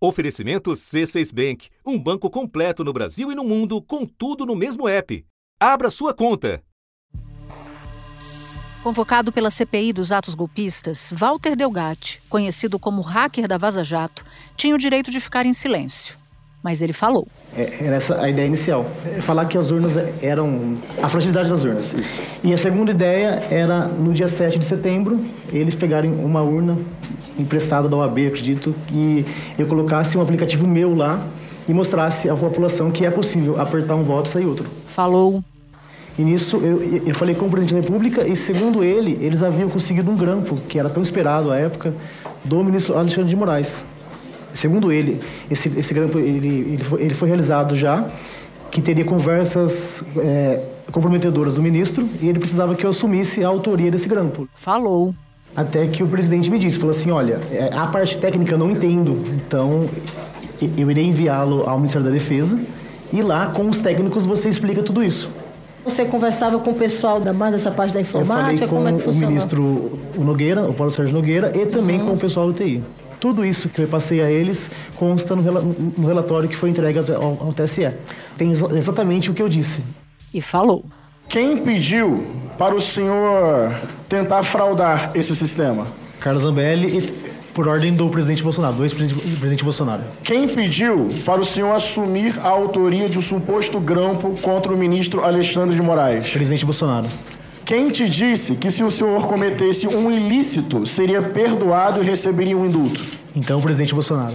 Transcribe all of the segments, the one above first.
Oferecimento C6 Bank, um banco completo no Brasil e no mundo, com tudo no mesmo app. Abra sua conta. Convocado pela CPI dos atos golpistas, Walter Delgatti, conhecido como hacker da Vaza Jato, tinha o direito de ficar em silêncio. Mas ele falou. É, era essa a ideia inicial. É falar que as urnas eram. a fragilidade das urnas. Isso. E a segunda ideia era, no dia 7 de setembro, eles pegarem uma urna emprestada da OAB, acredito, que eu colocasse um aplicativo meu lá e mostrasse à população que é possível apertar um voto e sair outro. Falou. E nisso eu, eu falei com o presidente da República e, segundo ele, eles haviam conseguido um grampo, que era tão esperado à época, do ministro Alexandre de Moraes. Segundo ele, esse, esse grampo ele, ele, foi, ele foi realizado já, que teria conversas é, comprometedoras do ministro e ele precisava que eu assumisse a autoria desse grampo. Falou. Até que o presidente me disse, falou assim, olha, é, a parte técnica eu não entendo, então eu irei enviá-lo ao Ministério da Defesa e lá com os técnicos você explica tudo isso. Você conversava com o pessoal da mais dessa parte da informática? Eu falei com é o ministro Nogueira, o Paulo Sérgio Nogueira, e também uhum. com o pessoal do TI. Tudo isso que eu passei a eles consta no relatório que foi entregue ao, ao TSE. Tem exatamente o que eu disse. E falou. Quem pediu para o senhor tentar fraudar esse sistema? Carlos Zambelli, e, por ordem do presidente Bolsonaro, do ex-presidente Bolsonaro. Quem pediu para o senhor assumir a autoria de um suposto grampo contra o ministro Alexandre de Moraes? Presidente Bolsonaro. Quem te disse que se o senhor cometesse um ilícito, seria perdoado e receberia um indulto? Então, presidente Bolsonaro.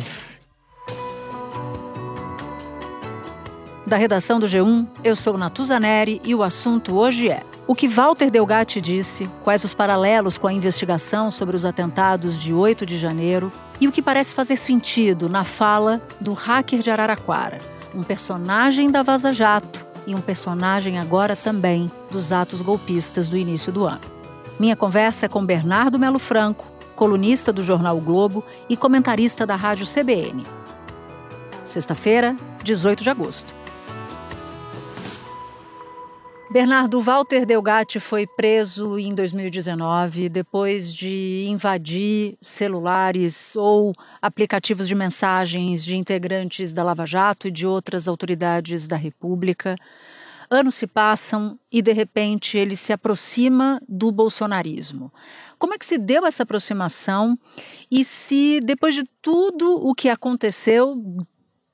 Da redação do G1, eu sou Natuza Neri e o assunto hoje é o que Walter Delgatti disse, quais os paralelos com a investigação sobre os atentados de 8 de janeiro e o que parece fazer sentido na fala do hacker de Araraquara, um personagem da Vaza Jato e um personagem agora também dos atos golpistas do início do ano. Minha conversa é com Bernardo Melo Franco, colunista do jornal o Globo e comentarista da rádio CBN. Sexta-feira, 18 de agosto. Bernardo Walter Delgatti foi preso em 2019 depois de invadir celulares ou aplicativos de mensagens de integrantes da Lava Jato e de outras autoridades da República. Anos se passam e, de repente, ele se aproxima do bolsonarismo. Como é que se deu essa aproximação e se, depois de tudo o que aconteceu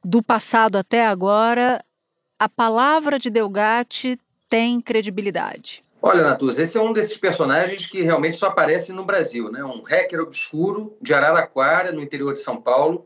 do passado até agora, a palavra de Delgatti tem credibilidade? Olha, Natuza, esse é um desses personagens que realmente só aparece no Brasil, né? Um hacker obscuro de Araraquara, no interior de São Paulo,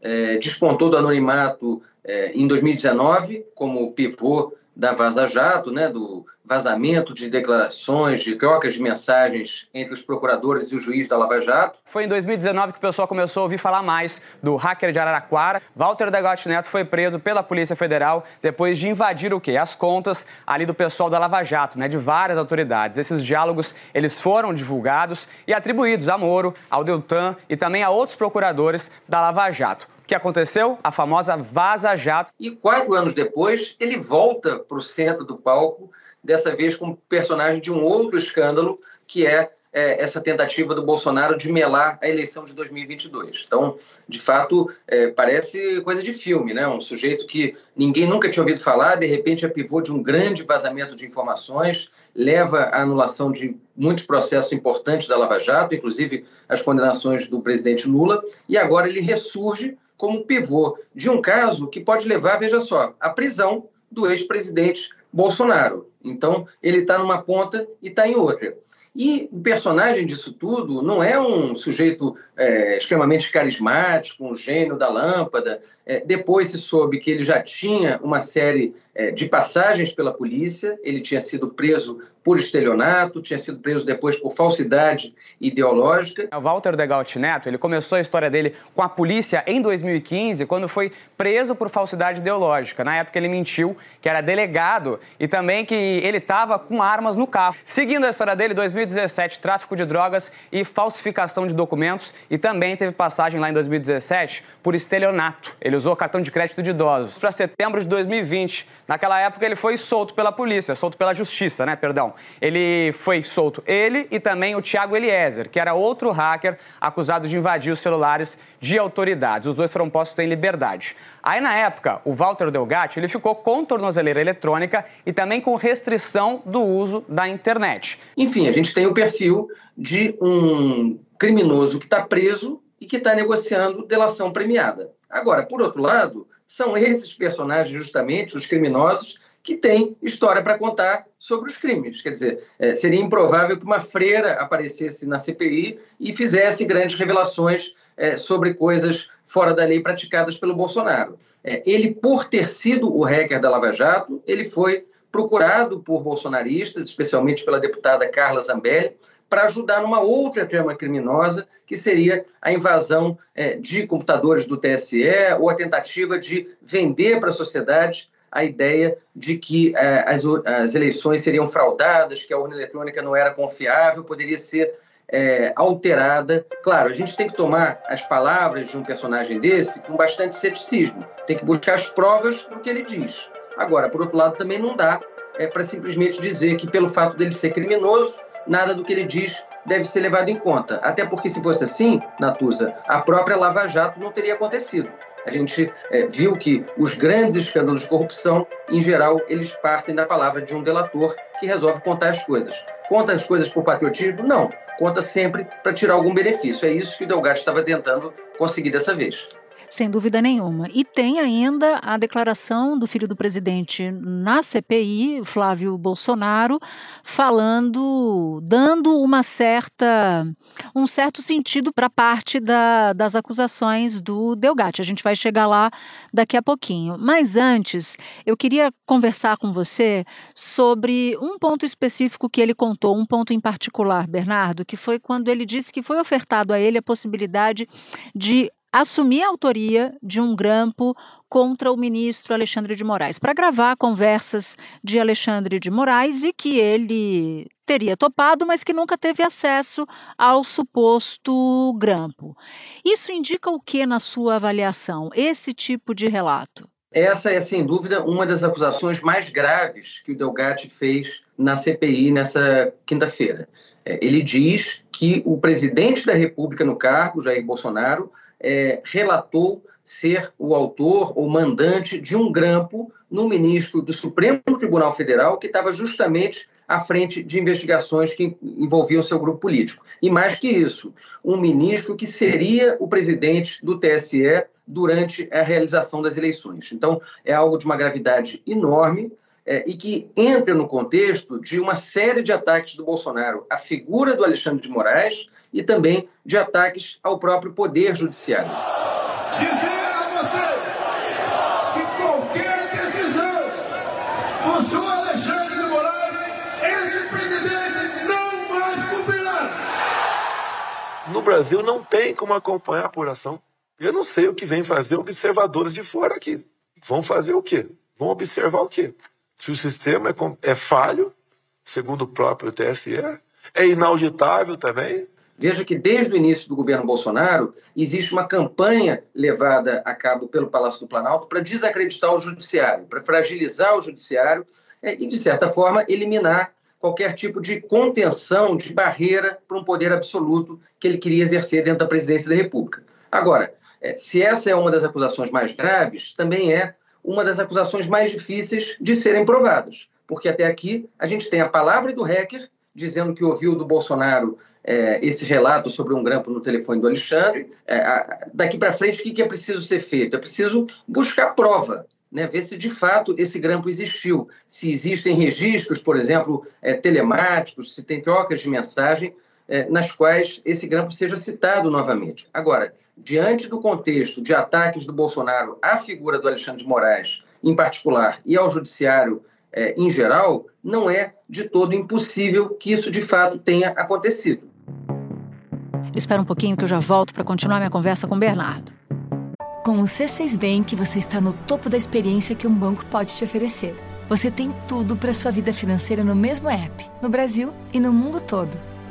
é, despontou do anonimato é, em 2019 como pivô da Vaza Jato, né, do vazamento de declarações, de trocas de mensagens entre os procuradores e o juiz da Lava Jato. Foi em 2019 que o pessoal começou a ouvir falar mais do hacker de Araraquara. Walter Degotti Neto foi preso pela Polícia Federal depois de invadir o quê? As contas ali do pessoal da Lava Jato, né, de várias autoridades. Esses diálogos, eles foram divulgados e atribuídos a Moro, ao Deltan e também a outros procuradores da Lava Jato. Que aconteceu? A famosa Vaza Jato. E quatro anos depois, ele volta para o centro do palco, dessa vez como personagem de um outro escândalo, que é, é, essa tentativa do Bolsonaro de melar a eleição de 2022. Então, de fato, é, parece coisa de filme, né? Um sujeito que ninguém nunca tinha ouvido falar, de repente é pivô de um grande vazamento de informações, leva à anulação de muitos processos importantes da Lava Jato, inclusive as condenações do presidente Lula, e agora ele ressurge como pivô de um caso que pode levar, veja só, à prisão do ex-presidente Bolsonaro. Então, ele está numa ponta e está em outra. E o personagem disso tudo não é um sujeito é, extremamente carismático, um gênio da lâmpada. É, depois se soube que ele já tinha uma série é, de passagens pela polícia, ele tinha sido preso por estelionato, tinha sido preso depois por falsidade ideológica. O Walter Degaut Neto, ele começou a história dele com a polícia em 2015, quando foi preso por falsidade ideológica. Na época ele mentiu que era delegado e também que ele estava com armas no carro. Seguindo a história dele, 2017, tráfico de drogas e falsificação de documentos e também teve passagem lá em 2017 por estelionato. Ele usou cartão de crédito de idosos. Para setembro de 2020, naquela época ele foi solto pela polícia, solto pela justiça, né, perdão. Ele foi solto, ele e também o Thiago Eliezer, que era outro hacker acusado de invadir os celulares de autoridades. Os dois foram postos em liberdade. Aí, na época, o Walter Delgatti ele ficou com tornozeleira eletrônica e também com restrição do uso da internet. Enfim, a gente tem o perfil de um criminoso que está preso e que está negociando delação premiada. Agora, por outro lado, são esses personagens, justamente, os criminosos, que têm história para contar sobre os crimes. Quer dizer, é, seria improvável que uma freira aparecesse na CPI e fizesse grandes revelações é, sobre coisas fora da lei praticadas pelo Bolsonaro. É, ele, por ter sido o hacker da Lava Jato, ele foi procurado por bolsonaristas, especialmente pela deputada Carla Zambelli, para ajudar numa outra trama criminosa, que seria a invasão é, de computadores do TSE ou a tentativa de vender para a sociedade a ideia de que é, as, as, eleições seriam fraudadas, que a urna eletrônica não era confiável, poderia ser é, alterada. Claro, a gente tem que tomar as palavras de um personagem desse com bastante ceticismo, tem que buscar as provas do que ele diz. Agora, por outro lado, também não dá é, para simplesmente dizer que, pelo fato dele ser criminoso, nada do que ele diz deve ser levado em conta. Até porque, se fosse assim, Natuza, a própria Lava Jato não teria acontecido. A gente é, viu que os grandes escândalos de corrupção, em geral, eles partem da palavra de um delator que resolve contar as coisas. Conta as coisas por patriotismo? Não. Conta sempre para tirar algum benefício. É isso que o Delgado estava tentando conseguir dessa vez. Sem dúvida nenhuma. E tem ainda a declaração do filho do presidente na CPI, Flávio Bolsonaro, falando, dando uma certa, um certo sentido para parte da, das acusações do Delgatti. A gente vai chegar lá daqui a pouquinho. Mas antes, eu queria conversar com você sobre um ponto específico que ele contou, um ponto em particular, Bernardo, que foi quando ele disse que foi ofertado a ele a possibilidade de assumir a autoria de um grampo contra o ministro Alexandre de Moraes, para gravar conversas de Alexandre de Moraes e que ele teria topado, mas que nunca teve acesso ao suposto grampo. Isso indica o que na sua avaliação, esse tipo de relato? Essa é, sem dúvida, uma das acusações mais graves que o Delgatti fez na CPI nessa quinta-feira. É, ele diz que o presidente da República no cargo, Jair Bolsonaro, é, relatou ser o autor ou mandante de um grampo no ministro do Supremo Tribunal Federal que estava justamente à frente de investigações que envolviam seu grupo político. E mais que isso, um ministro que seria o presidente do TSE durante a realização das eleições. Então, é algo de uma gravidade enorme é, e que entra no contexto de uma série de ataques do Bolsonaro à figura do Alexandre de Moraes e também de ataques ao próprio Poder Judiciário. Dizer a você que qualquer decisão do senhor Alexandre de Moraes, esse presidente não mais cumprirá. No Brasil não tem como acompanhar a apuração. Eu não sei o que vem fazer observadores de fora aqui. Vão fazer o quê? Vão observar o quê? Se o sistema é, é falho, segundo o próprio TSE, é inauditável também. Veja que desde o início do governo Bolsonaro existe uma campanha levada a cabo pelo Palácio do Planalto para desacreditar o judiciário, para fragilizar o judiciário é, e, de certa forma, eliminar qualquer tipo de contenção, de barreira para um poder absoluto que ele queria exercer dentro da presidência da República. Agora, é, se essa é uma das acusações mais graves, também é uma das acusações mais difíceis de serem provadas, porque até aqui a gente tem a palavra do hacker dizendo que ouviu do Bolsonaro é, esse relato sobre um grampo no telefone do Alexandre. É, a, daqui para frente, o que, que é preciso ser feito? É preciso buscar prova, né, ver se de fato esse grampo existiu, se existem registros, por exemplo, é, telemáticos, se tem trocas de mensagem é, nas quais esse grampo seja citado novamente. Agora, diante do contexto de ataques do Bolsonaro à figura do Alexandre de Moraes, em particular, e ao judiciário é, em geral, não é de todo impossível que isso de fato tenha acontecido. Espera um pouquinho que eu já volto para continuar minha conversa com o Bernardo. Com o C6 Bank, você está no topo da experiência que um banco pode te oferecer. Você tem tudo para sua vida financeira no mesmo app, no Brasil e no mundo todo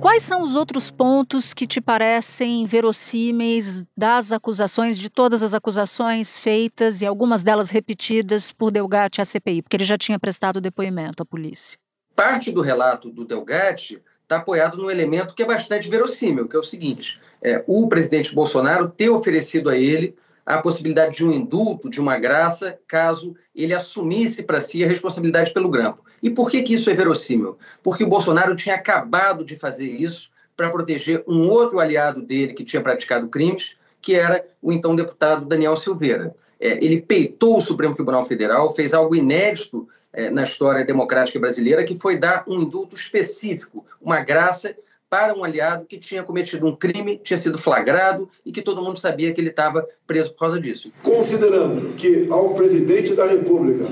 Quais são os outros pontos que te parecem verossímeis das acusações, de todas as acusações feitas e algumas delas repetidas por Delgatti à CPI? Porque ele já tinha prestado depoimento à polícia. Parte do relato do Delgatti está apoiado num elemento que é bastante verossímil, que é o seguinte: é, o presidente Bolsonaro ter oferecido a ele a possibilidade de um indulto, de uma graça, caso ele assumisse para si a responsabilidade pelo grampo. E por que, que isso é verossímil? Porque o Bolsonaro tinha acabado de fazer isso para proteger um outro aliado dele que tinha praticado crimes, que era o então deputado Daniel Silveira. É, ele peitou o Supremo Tribunal Federal, fez algo inédito é, na história democrática brasileira, que foi dar um indulto específico, uma graça para um aliado que tinha cometido um crime, tinha sido flagrado e que todo mundo sabia que ele estava preso por causa disso. Considerando que ao presidente da República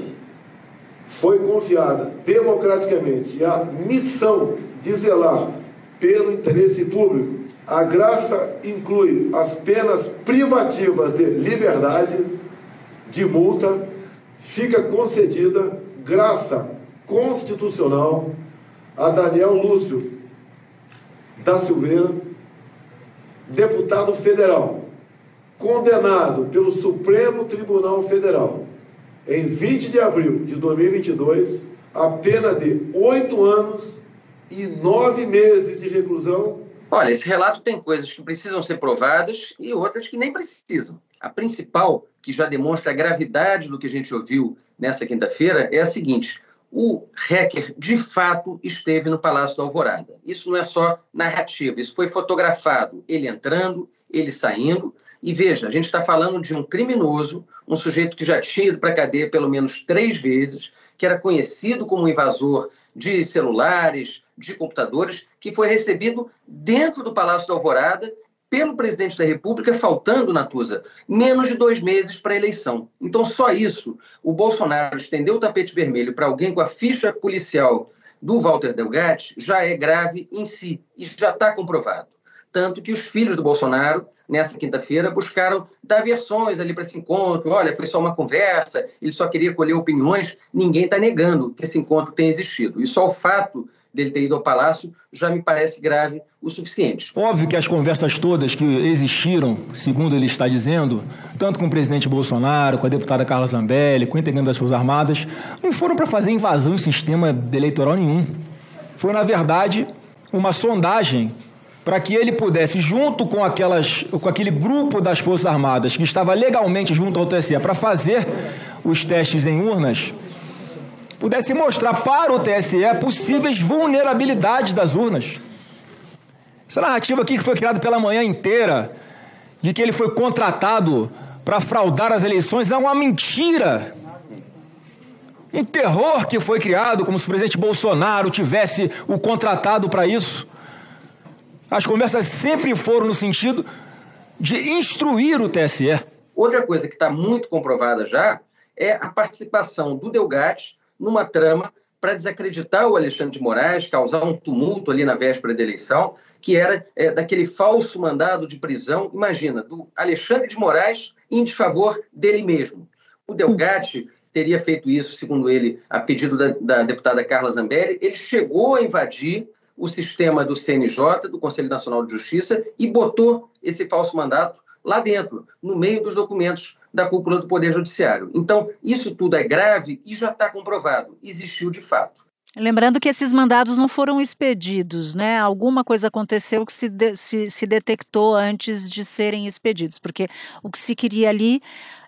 foi confiada democraticamente a missão de zelar pelo interesse público, a graça inclui as penas privativas de liberdade, de multa, fica concedida graça constitucional a Daniel Lúcio da Silveira, deputado federal, condenado pelo Supremo Tribunal Federal em 20 de abril de 2022 a pena de oito anos e nove meses de reclusão. Olha, esse relato tem coisas que precisam ser provadas e outras que nem precisam. A principal, que já demonstra a gravidade do que a gente ouviu nessa quinta-feira, é a seguinte: o hacker de fato esteve no Palácio da Alvorada. Isso não é só narrativa, isso foi fotografado, ele entrando, ele saindo. E veja, a gente está falando de um criminoso, um sujeito que já tinha ido para a cadeia pelo menos três vezes, que era conhecido como invasor de celulares, de computadores, que foi recebido dentro do Palácio da Alvorada pelo presidente da República, faltando, Natuza, menos de dois meses para a eleição. Então, só isso, o Bolsonaro estendeu o tapete vermelho para alguém com a ficha policial do Walter Delgatti, já é grave em si e já está comprovado. Tanto que os filhos do Bolsonaro, nessa quinta-feira, buscaram dar versões ali para esse encontro. Olha, foi só uma conversa, ele só queria colher opiniões. Ninguém está negando que esse encontro tenha existido. E só o fato dele ter ido ao palácio já me parece grave o suficiente. Óbvio que as conversas todas que existiram, segundo ele está dizendo, tanto com o presidente Bolsonaro, com a deputada Carla Zambelli, com o integrante das Forças Armadas, não foram para fazer invasão em sistema eleitoral nenhum. Foi, na verdade, uma sondagem para que ele pudesse, junto com, aquelas, com aquele grupo das Forças Armadas que estava legalmente junto ao TSE para fazer os testes em urnas, pudesse mostrar para o TSE possíveis vulnerabilidades das urnas. Essa narrativa aqui que foi criada pela manhã inteira, de que ele foi contratado para fraudar as eleições, é uma mentira. Um terror que foi criado, como se o presidente Bolsonaro tivesse o contratado para isso. As conversas sempre foram no sentido de instruir o TSE. Outra coisa que está muito comprovada já é a participação do Delgatti numa trama para desacreditar o Alexandre de Moraes, causar um tumulto ali na véspera da eleição, que era é, daquele falso mandado de prisão, imagina, do Alexandre de Moraes em desfavor dele mesmo. O Delgatti teria feito isso, segundo ele, a pedido da, da deputada Carla Zambelli. Ele chegou a invadir o sistema do CNJ, do Conselho Nacional de Justiça, e botou esse falso mandato lá dentro, no meio dos documentos da cúpula do Poder Judiciário. Então, isso tudo é grave e já está comprovado, existiu de fato. Lembrando que esses mandados não foram expedidos, né? Alguma coisa aconteceu que se, de, se, se detectou antes de serem expedidos, porque o que se queria ali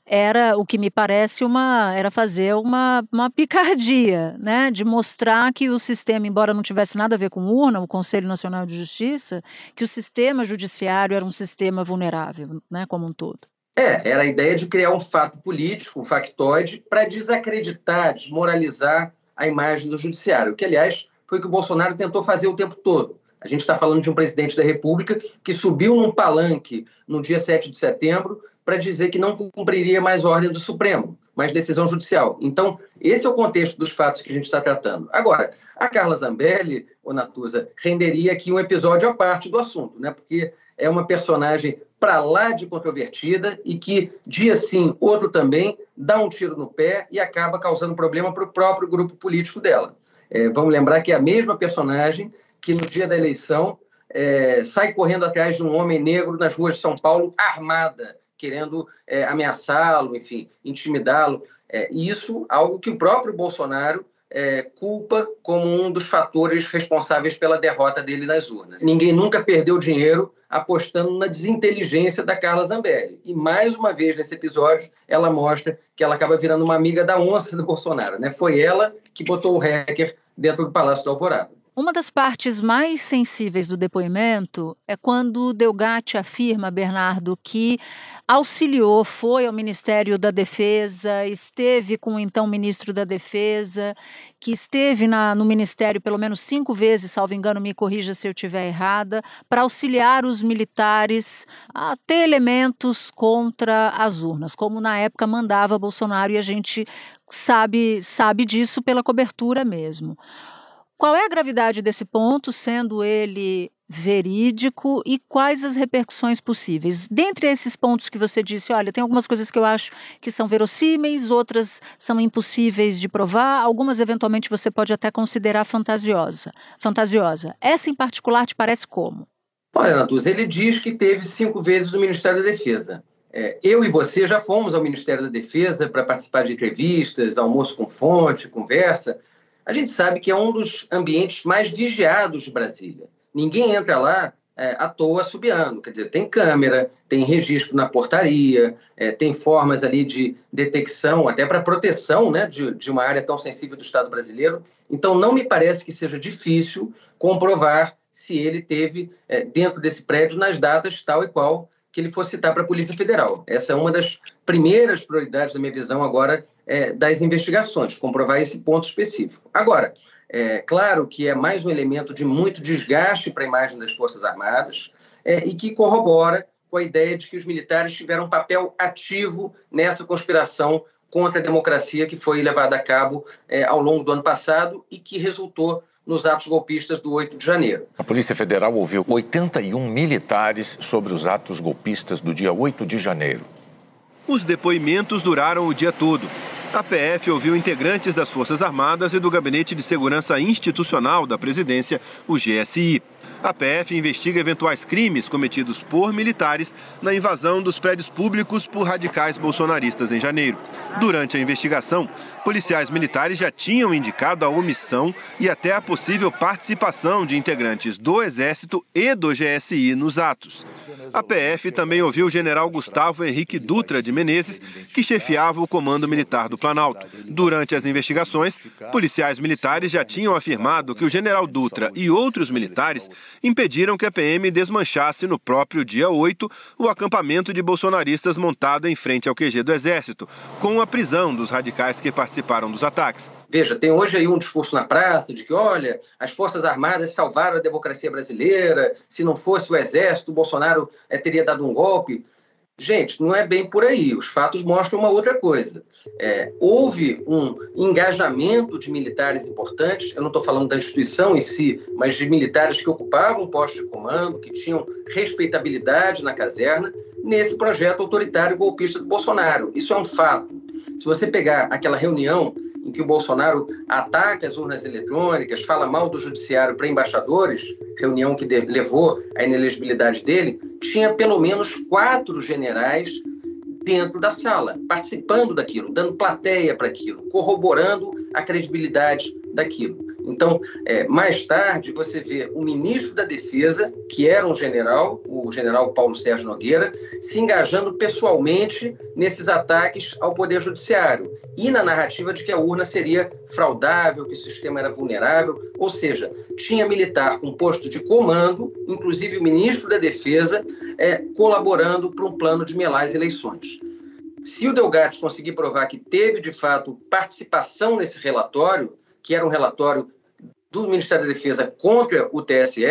era o que me parece uma era fazer uma, uma picardia, né, de mostrar que o sistema, embora não tivesse nada a ver com urna, o Conselho Nacional de Justiça, que o sistema judiciário era um sistema vulnerável, né, como um todo. É, era a ideia de criar um fato político, um factoide, para desacreditar, desmoralizar a imagem do judiciário, que, aliás, foi o que o Bolsonaro tentou fazer o tempo todo. A gente está falando de um presidente da República que subiu num palanque no dia 7 de setembro para dizer que não cumpriria mais ordem do Supremo, mas decisão judicial. Então, esse é o contexto dos fatos que a gente está tratando. Agora, a Carla Zambelli, ou Natuza, renderia aqui um episódio à parte do assunto, né? porque é uma personagem para lá de controvertida e que, dia sim, outro também, dá um tiro no pé e acaba causando problema para o próprio grupo político dela. É, vamos lembrar que é a mesma personagem que, no dia da eleição, é, sai correndo atrás de um homem negro nas ruas de São Paulo, armada, querendo é, ameaçá-lo, enfim, intimidá-lo. É, isso, algo que o próprio Bolsonaro é, culpa como um dos fatores responsáveis pela derrota dele nas urnas. Ninguém nunca perdeu dinheiro apostando na desinteligência da Carla Zambelli. E mais uma vez nesse episódio, ela mostra que ela acaba virando uma amiga da onça do Bolsonaro. Né? Foi ela que botou o hacker dentro do Palácio do Alvorada. Uma das partes mais sensíveis do depoimento é quando Delgatti afirma, Bernardo, que auxiliou, foi ao Ministério da Defesa, esteve com o então ministro da Defesa, que esteve na, no Ministério pelo menos cinco vezes, salvo engano, me corrija se eu estiver errada, para auxiliar os militares a ter elementos contra as urnas, como na época mandava Bolsonaro, e a gente sabe, sabe disso pela cobertura mesmo. Qual é a gravidade desse ponto, sendo ele verídico e quais as repercussões possíveis? Dentre esses pontos que você disse, olha, tem algumas coisas que eu acho que são verossímeis, outras são impossíveis de provar, algumas eventualmente você pode até considerar fantasiosa. Fantasiosa. Essa em particular te parece como? Olha, Natuza, ele diz que teve cinco vezes no Ministério da Defesa. É, eu e você já fomos ao Ministério da Defesa para participar de entrevistas, almoço com fonte, conversa a gente sabe que é um dos ambientes mais vigiados de Brasília. Ninguém entra lá é, à toa subiando, quer dizer, tem câmera, tem registro na portaria, é, tem formas ali de detecção, até para proteção né, de, de uma área tão sensível do Estado brasileiro. Então, não me parece que seja difícil comprovar se ele teve é, dentro desse prédio nas datas tal e qual que ele fosse citar para a Polícia Federal. Essa é uma das primeiras prioridades da minha visão agora é, das investigações, comprovar esse ponto específico. Agora, é claro que é mais um elemento de muito desgaste para a imagem das Forças Armadas é, e que corrobora com a ideia de que os militares tiveram um papel ativo nessa conspiração contra a democracia que foi levada a cabo é, ao longo do ano passado e que resultou nos atos golpistas do 8 de janeiro. A Polícia Federal ouviu 81 militares sobre os atos golpistas do dia 8 de janeiro. Os depoimentos duraram o dia todo. A PF ouviu integrantes das Forças Armadas e do Gabinete de Segurança Institucional da Presidência, o GSI. A PF investiga eventuais crimes cometidos por militares na invasão dos prédios públicos por radicais bolsonaristas em janeiro. Durante a investigação, policiais militares já tinham indicado a omissão e até a possível participação de integrantes do Exército e do GSI nos atos. A PF também ouviu o general Gustavo Henrique Dutra de Menezes, que chefiava o Comando Militar do Planalto. Durante as investigações, policiais militares já tinham afirmado que o general Dutra e outros militares impediram que a PM desmanchasse no próprio dia 8 o acampamento de bolsonaristas montado em frente ao QG do Exército, com a prisão dos radicais que participaram dos ataques. Veja, tem hoje aí um discurso na praça de que, olha, as Forças Armadas salvaram a democracia brasileira, se não fosse o Exército, o Bolsonaro é, teria dado um golpe. Gente, não é bem por aí. Os fatos mostram uma outra coisa. É, houve um engajamento de militares importantes, eu não estou falando da instituição em si, mas de militares que ocupavam postos de comando, que tinham respeitabilidade na caserna, nesse projeto autoritário golpista do Bolsonaro. Isso é um fato. Se você pegar aquela reunião em que o Bolsonaro ataca as urnas eletrônicas, fala mal do judiciário para embaixadores, reunião que levou à inelegibilidade dele, tinha pelo menos quatro generais dentro da sala, participando daquilo, dando plateia para aquilo, corroborando a credibilidade daquilo. Então, é, mais tarde, você vê o ministro da Defesa, que era um general, o general Paulo Sérgio Nogueira, se engajando pessoalmente nesses ataques ao Poder Judiciário e na narrativa de que a urna seria fraudável, que o sistema era vulnerável, ou seja, tinha militar com posto de comando, inclusive o ministro da Defesa, é, colaborando para um plano de melar as eleições. Se o Delgatti conseguir provar que teve, de fato, participação nesse relatório, que era um relatório do Ministério da Defesa contra o TSE,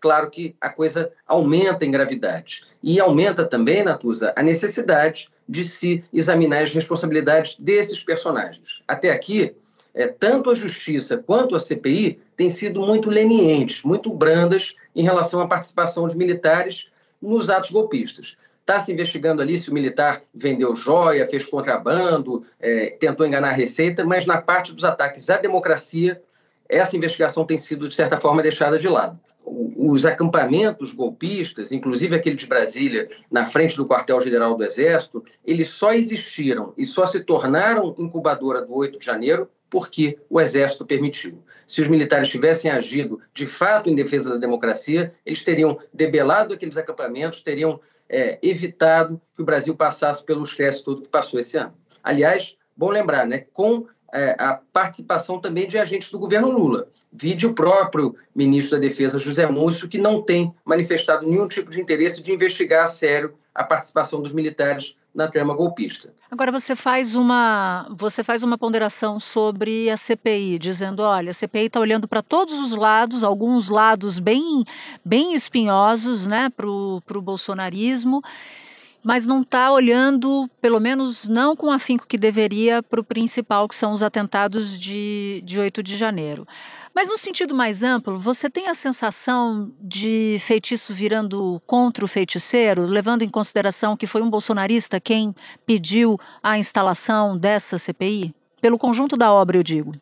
claro que a coisa aumenta em gravidade. E aumenta também, Natuza, a necessidade de se examinar as responsabilidades desses personagens. Até aqui, é, tanto a Justiça quanto a CPI têm sido muito lenientes, muito brandas em relação à participação de militares nos atos golpistas. Está se investigando ali se o militar vendeu joia, fez contrabando, é, tentou enganar a Receita, mas na parte dos ataques à democracia, essa investigação tem sido, de certa forma, deixada de lado. Os acampamentos golpistas, inclusive aquele de Brasília, na frente do quartel-general do Exército, eles só existiram e só se tornaram incubadora do 8 de janeiro porque o Exército permitiu. Se os militares tivessem agido de fato em defesa da democracia, eles teriam debelado aqueles acampamentos, teriam é, evitado que o Brasil passasse pelo estresse todo que passou esse ano. Aliás, bom lembrar, né, com é, a participação também de agentes do governo Lula. Vide o próprio ministro da Defesa, José Múcio, que não tem manifestado nenhum tipo de interesse de investigar a sério a participação dos militares na trama golpista. Agora você faz uma você faz uma ponderação sobre a CPI, dizendo, olha, a CPI está olhando para todos os lados, alguns lados bem bem espinhosos, né, para o bolsonarismo, mas não está olhando, pelo menos não com afinco que deveria, para o principal, que são os atentados de, de 8 de janeiro. Mas no sentido mais amplo, você tem a sensação de feitiço virando contra o feiticeiro, levando em consideração que foi um bolsonarista quem pediu a instalação dessa CPI? Pelo conjunto da obra, eu digo.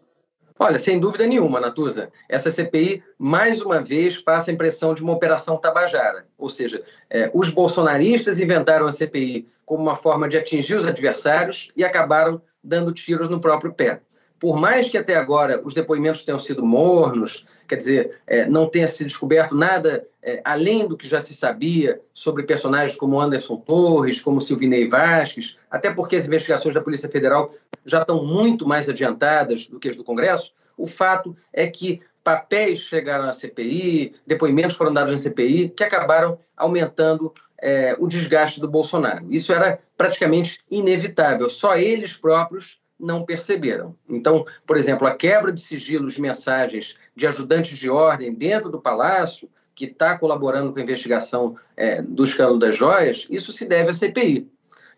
Olha, sem dúvida nenhuma, Natuza, essa CPI mais uma vez passa a impressão de uma operação tabajara. Ou seja, é, os bolsonaristas inventaram a CPI como uma forma de atingir os adversários e acabaram dando tiros no próprio pé por mais que até agora os depoimentos tenham sido mornos, quer dizer, é, não tenha se descoberto nada é, além do que já se sabia sobre personagens como Anderson Torres, como Silvinei Vasques, até porque as investigações da Polícia Federal já estão muito mais adiantadas do que as do Congresso, o fato é que papéis chegaram à CPI, depoimentos foram dados na CPI, que acabaram aumentando é, o desgaste do Bolsonaro. Isso era praticamente inevitável, só eles próprios não perceberam. Então, por exemplo, a quebra de sigilos de mensagens de ajudantes de ordem dentro do palácio, que está colaborando com a investigação é, do escândalo das joias, isso se deve à CPI.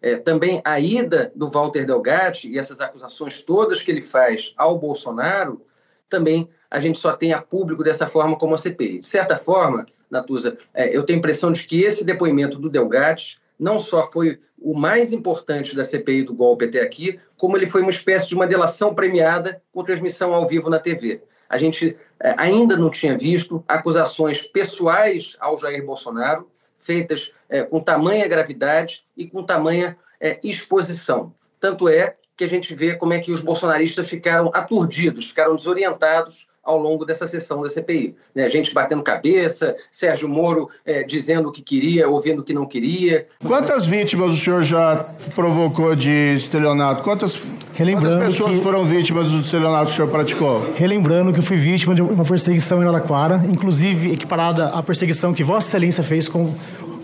É, também a ida do Walter Delgatti e essas acusações todas que ele faz ao Bolsonaro, também a gente só tem a público dessa forma como a CPI. De certa forma, Natuza, é, eu tenho a impressão de que esse depoimento do Delgatti não só foi o mais importante da CPI do golpe até aqui, como ele foi uma espécie de uma delação premiada com transmissão ao vivo na TV. A gente é, ainda não tinha visto acusações pessoais ao Jair Bolsonaro, feitas é, com tamanha gravidade e com tamanha é, exposição. Tanto é que a gente vê como é que os bolsonaristas ficaram aturdidos, ficaram desorientados ao longo dessa sessão da CPI. Né? Gente batendo cabeça, Sérgio Moro é, dizendo o que queria, ouvindo o que não queria. Quantas vítimas o senhor já provocou de estelionato? Quantas, quantas pessoas que... foram vítimas do estelionato que o senhor praticou? Relembrando que eu fui vítima de uma perseguição em Araraquara, inclusive equiparada à perseguição que Vossa Excelência fez com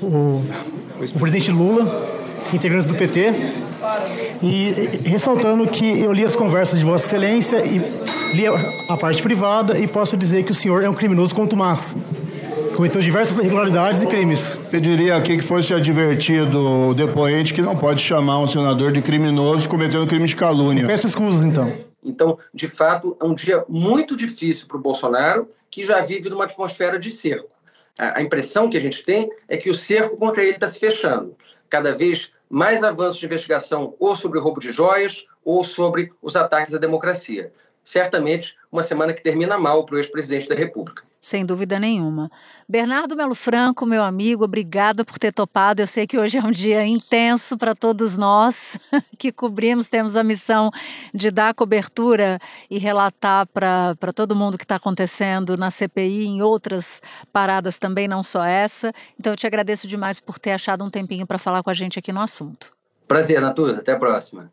o, o presidente Lula, integrantes do PT, e ressaltando que eu li as conversas de Vossa Excelência e li a parte privada e posso dizer que o senhor é um criminoso contumaz. Cometeu diversas irregularidades e crimes. Pediria aqui que fosse advertido o depoente que não pode chamar um senador de criminoso cometendo crime de calúnia. Peço escusas, então. Então, de fato, é um dia muito difícil para o Bolsonaro, que já vive numa atmosfera de cerco. A impressão que a gente tem é que o cerco contra ele está se fechando. Cada vez mais avanços de investigação ou sobre o roubo de joias ou sobre os ataques à democracia. Certamente, uma semana que termina mal para o ex-presidente da República. Sem dúvida nenhuma. Bernardo Melo Franco, meu amigo, obrigada por ter topado. Eu sei que hoje é um dia intenso para todos nós que cobrimos, temos a missão de dar cobertura e relatar para todo mundo o que está acontecendo na CPI, em outras paradas também, não só essa. Então eu te agradeço demais por ter achado um tempinho para falar com a gente aqui no assunto. Prazer, Natuza. Até a próxima.